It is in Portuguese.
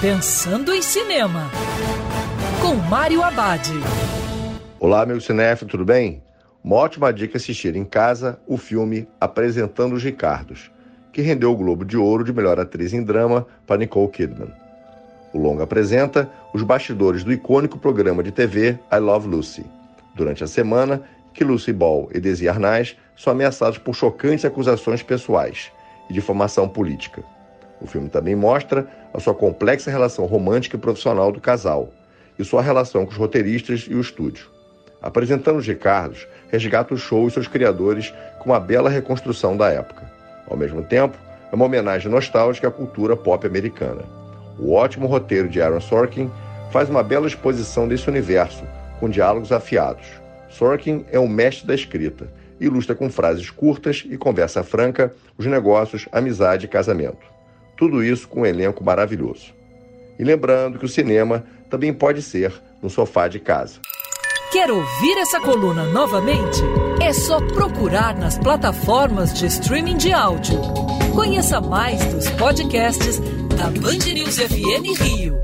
Pensando em Cinema, com Mário Abad. Olá, meu cinéfilo, tudo bem? Uma ótima dica assistir em casa o filme Apresentando os Ricardos, que rendeu o Globo de Ouro de melhor atriz em drama para Nicole Kidman. O longa apresenta os bastidores do icônico programa de TV I Love Lucy, durante a semana que Lucy Ball e Desi Arnaz são ameaçados por chocantes acusações pessoais e de formação política. O filme também mostra a sua complexa relação romântica e profissional do casal e sua relação com os roteiristas e o estúdio. Apresentando os Ricardos, resgata o show e seus criadores com uma bela reconstrução da época. Ao mesmo tempo, é uma homenagem nostálgica à cultura pop americana. O ótimo roteiro de Aaron Sorkin faz uma bela exposição desse universo, com diálogos afiados. Sorkin é um mestre da escrita, ilustra com frases curtas e conversa franca os negócios, amizade e casamento. Tudo isso com um elenco maravilhoso. E lembrando que o cinema também pode ser no sofá de casa. Quer ouvir essa coluna novamente? É só procurar nas plataformas de streaming de áudio. Conheça mais dos podcasts da Band News FM Rio.